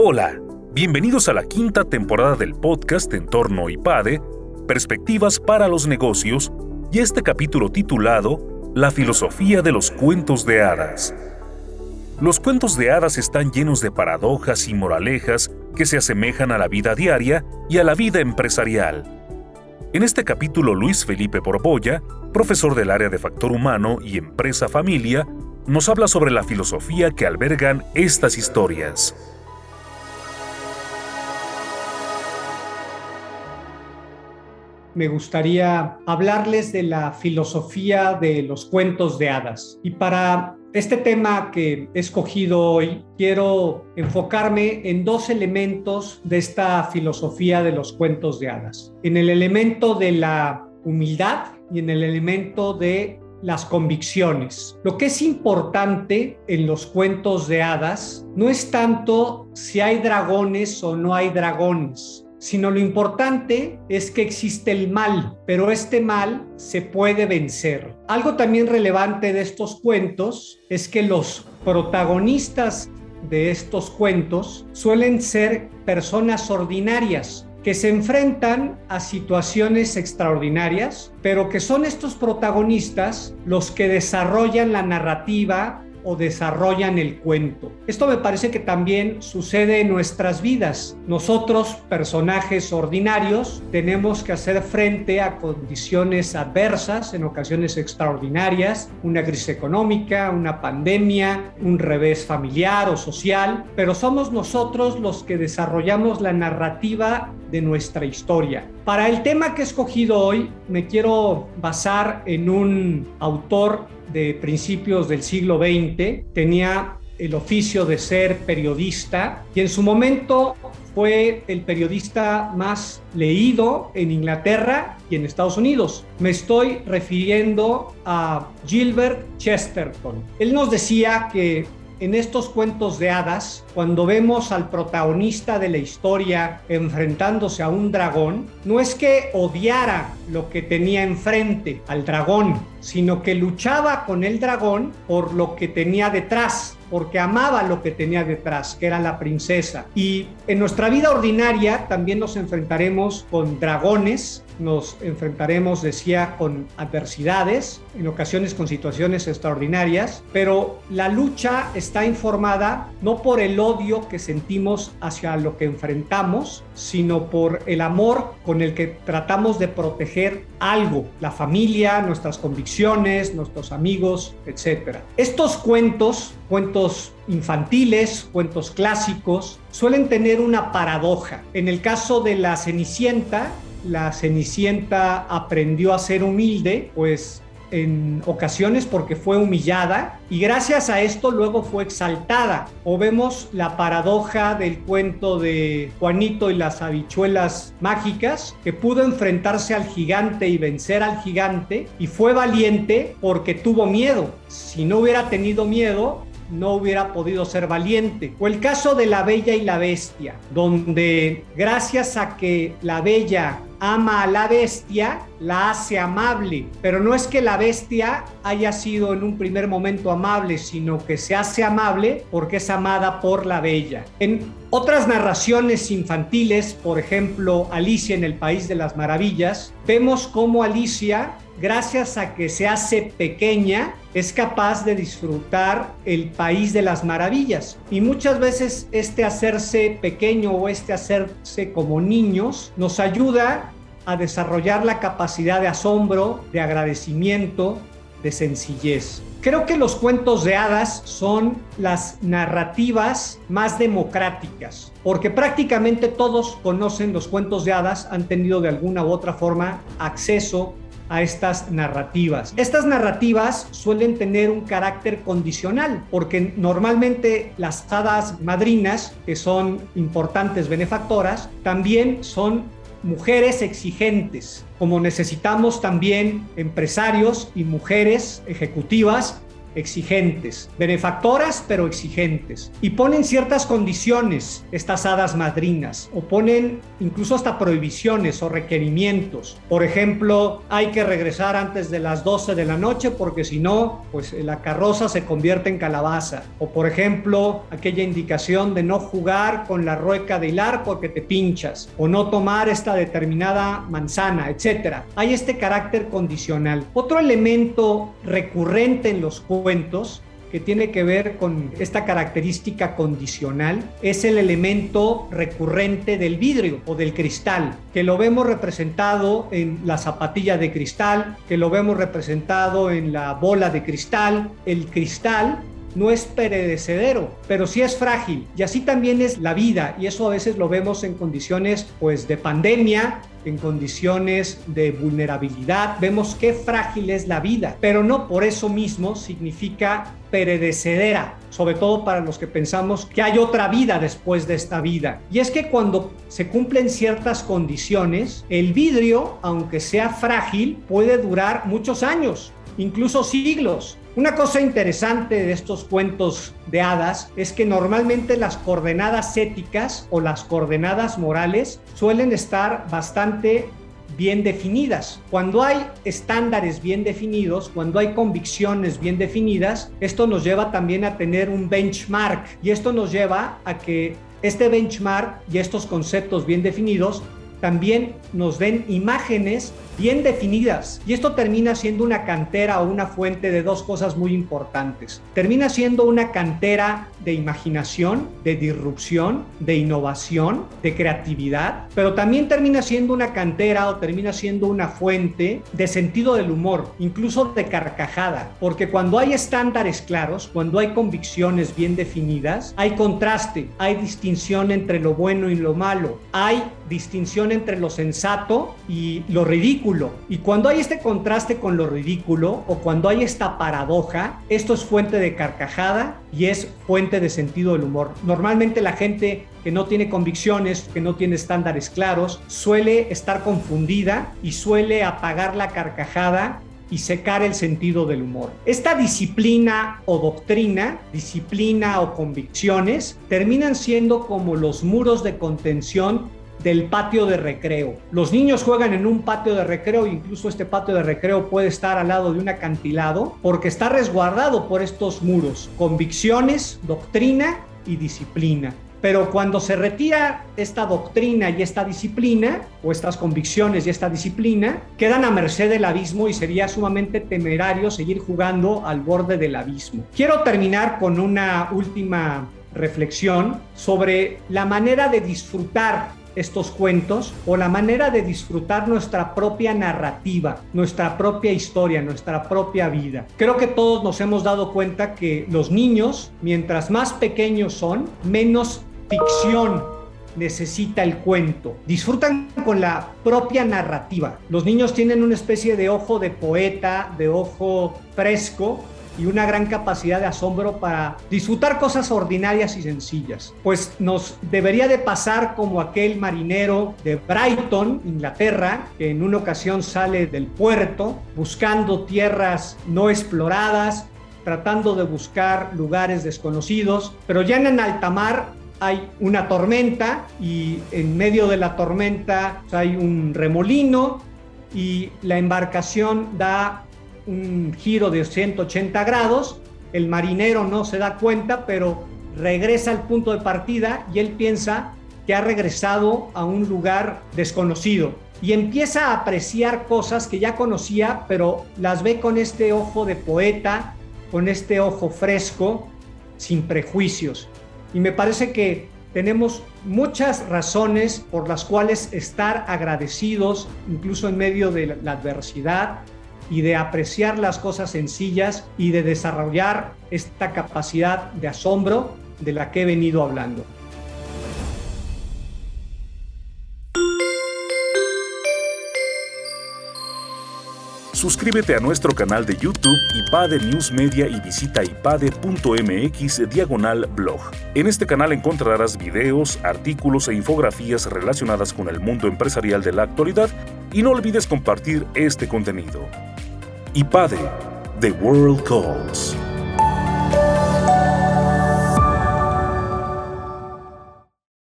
Hola, bienvenidos a la quinta temporada del podcast Entorno IPADE, Perspectivas para los Negocios, y este capítulo titulado La filosofía de los cuentos de hadas. Los cuentos de hadas están llenos de paradojas y moralejas que se asemejan a la vida diaria y a la vida empresarial. En este capítulo, Luis Felipe Borbolla, profesor del área de factor humano y empresa familia, nos habla sobre la filosofía que albergan estas historias. Me gustaría hablarles de la filosofía de los cuentos de hadas. Y para este tema que he escogido hoy, quiero enfocarme en dos elementos de esta filosofía de los cuentos de hadas. En el elemento de la humildad y en el elemento de las convicciones. Lo que es importante en los cuentos de hadas no es tanto si hay dragones o no hay dragones, sino lo importante es que existe el mal, pero este mal se puede vencer. Algo también relevante de estos cuentos es que los protagonistas de estos cuentos suelen ser personas ordinarias, que se enfrentan a situaciones extraordinarias, pero que son estos protagonistas los que desarrollan la narrativa o desarrollan el cuento. Esto me parece que también sucede en nuestras vidas. Nosotros, personajes ordinarios, tenemos que hacer frente a condiciones adversas, en ocasiones extraordinarias, una crisis económica, una pandemia, un revés familiar o social, pero somos nosotros los que desarrollamos la narrativa de nuestra historia. Para el tema que he escogido hoy, me quiero basar en un autor de principios del siglo XX, tenía el oficio de ser periodista y en su momento fue el periodista más leído en Inglaterra y en Estados Unidos. Me estoy refiriendo a Gilbert Chesterton. Él nos decía que en estos cuentos de hadas, cuando vemos al protagonista de la historia enfrentándose a un dragón, no es que odiara lo que tenía enfrente al dragón, sino que luchaba con el dragón por lo que tenía detrás, porque amaba lo que tenía detrás, que era la princesa. Y en nuestra vida ordinaria también nos enfrentaremos con dragones, nos enfrentaremos, decía, con adversidades, en ocasiones con situaciones extraordinarias, pero la lucha está informada no por el odio que sentimos hacia lo que enfrentamos, sino por el amor con el que tratamos de proteger algo, la familia, nuestras convicciones, nuestros amigos, etc. Estos cuentos, cuentos infantiles, cuentos clásicos, suelen tener una paradoja. En el caso de la Cenicienta, la Cenicienta aprendió a ser humilde, pues en ocasiones porque fue humillada y gracias a esto luego fue exaltada. O vemos la paradoja del cuento de Juanito y las habichuelas mágicas, que pudo enfrentarse al gigante y vencer al gigante y fue valiente porque tuvo miedo. Si no hubiera tenido miedo, no hubiera podido ser valiente. O el caso de la Bella y la Bestia, donde gracias a que la Bella ama a la bestia, la hace amable. Pero no es que la bestia haya sido en un primer momento amable, sino que se hace amable porque es amada por la bella. En otras narraciones infantiles, por ejemplo, Alicia en el País de las Maravillas, vemos cómo Alicia gracias a que se hace pequeña, es capaz de disfrutar el país de las maravillas. Y muchas veces este hacerse pequeño o este hacerse como niños nos ayuda a desarrollar la capacidad de asombro, de agradecimiento, de sencillez. Creo que los cuentos de hadas son las narrativas más democráticas, porque prácticamente todos conocen los cuentos de hadas, han tenido de alguna u otra forma acceso a estas narrativas. Estas narrativas suelen tener un carácter condicional, porque normalmente las hadas madrinas, que son importantes benefactoras, también son mujeres exigentes, como necesitamos también empresarios y mujeres ejecutivas exigentes, benefactoras pero exigentes. Y ponen ciertas condiciones estas hadas madrinas o ponen incluso hasta prohibiciones o requerimientos. Por ejemplo, hay que regresar antes de las 12 de la noche porque si no, pues la carroza se convierte en calabaza. O por ejemplo, aquella indicación de no jugar con la rueca de hilar porque te pinchas o no tomar esta determinada manzana, etcétera. Hay este carácter condicional. Otro elemento recurrente en los cuentos que tiene que ver con esta característica condicional es el elemento recurrente del vidrio o del cristal, que lo vemos representado en la zapatilla de cristal, que lo vemos representado en la bola de cristal. El cristal no es perecedero, pero sí es frágil. Y así también es la vida, y eso a veces lo vemos en condiciones pues de pandemia, en condiciones de vulnerabilidad, vemos qué frágil es la vida, pero no por eso mismo significa perecedera, sobre todo para los que pensamos que hay otra vida después de esta vida. Y es que cuando se cumplen ciertas condiciones, el vidrio, aunque sea frágil, puede durar muchos años, incluso siglos. Una cosa interesante de estos cuentos de hadas es que normalmente las coordenadas éticas o las coordenadas morales suelen estar bastante bien definidas. Cuando hay estándares bien definidos, cuando hay convicciones bien definidas, esto nos lleva también a tener un benchmark y esto nos lleva a que este benchmark y estos conceptos bien definidos también nos den imágenes bien definidas. Y esto termina siendo una cantera o una fuente de dos cosas muy importantes. Termina siendo una cantera de imaginación, de disrupción, de innovación, de creatividad, pero también termina siendo una cantera o termina siendo una fuente de sentido del humor, incluso de carcajada, porque cuando hay estándares claros, cuando hay convicciones bien definidas, hay contraste, hay distinción entre lo bueno y lo malo, hay distinción entre lo sensato y lo ridículo. Y cuando hay este contraste con lo ridículo o cuando hay esta paradoja, esto es fuente de carcajada y es fuente de sentido del humor. Normalmente la gente que no tiene convicciones, que no tiene estándares claros, suele estar confundida y suele apagar la carcajada y secar el sentido del humor. Esta disciplina o doctrina, disciplina o convicciones, terminan siendo como los muros de contención del patio de recreo. Los niños juegan en un patio de recreo, incluso este patio de recreo puede estar al lado de un acantilado porque está resguardado por estos muros, convicciones, doctrina y disciplina. Pero cuando se retira esta doctrina y esta disciplina, o estas convicciones y esta disciplina, quedan a merced del abismo y sería sumamente temerario seguir jugando al borde del abismo. Quiero terminar con una última reflexión sobre la manera de disfrutar estos cuentos o la manera de disfrutar nuestra propia narrativa, nuestra propia historia, nuestra propia vida. Creo que todos nos hemos dado cuenta que los niños, mientras más pequeños son, menos ficción necesita el cuento. Disfrutan con la propia narrativa. Los niños tienen una especie de ojo de poeta, de ojo fresco, y una gran capacidad de asombro para disfrutar cosas ordinarias y sencillas. Pues nos debería de pasar como aquel marinero de Brighton, Inglaterra, que en una ocasión sale del puerto buscando tierras no exploradas, tratando de buscar lugares desconocidos, pero ya en alta mar hay una tormenta y en medio de la tormenta hay un remolino y la embarcación da un giro de 180 grados, el marinero no se da cuenta, pero regresa al punto de partida y él piensa que ha regresado a un lugar desconocido y empieza a apreciar cosas que ya conocía, pero las ve con este ojo de poeta, con este ojo fresco, sin prejuicios. Y me parece que tenemos muchas razones por las cuales estar agradecidos, incluso en medio de la adversidad, y de apreciar las cosas sencillas y de desarrollar esta capacidad de asombro de la que he venido hablando. Suscríbete a nuestro canal de YouTube IPADE News Media y visita ipade.mx diagonal blog. En este canal encontrarás videos, artículos e infografías relacionadas con el mundo empresarial de la actualidad y no olvides compartir este contenido y Padre, The World Calls.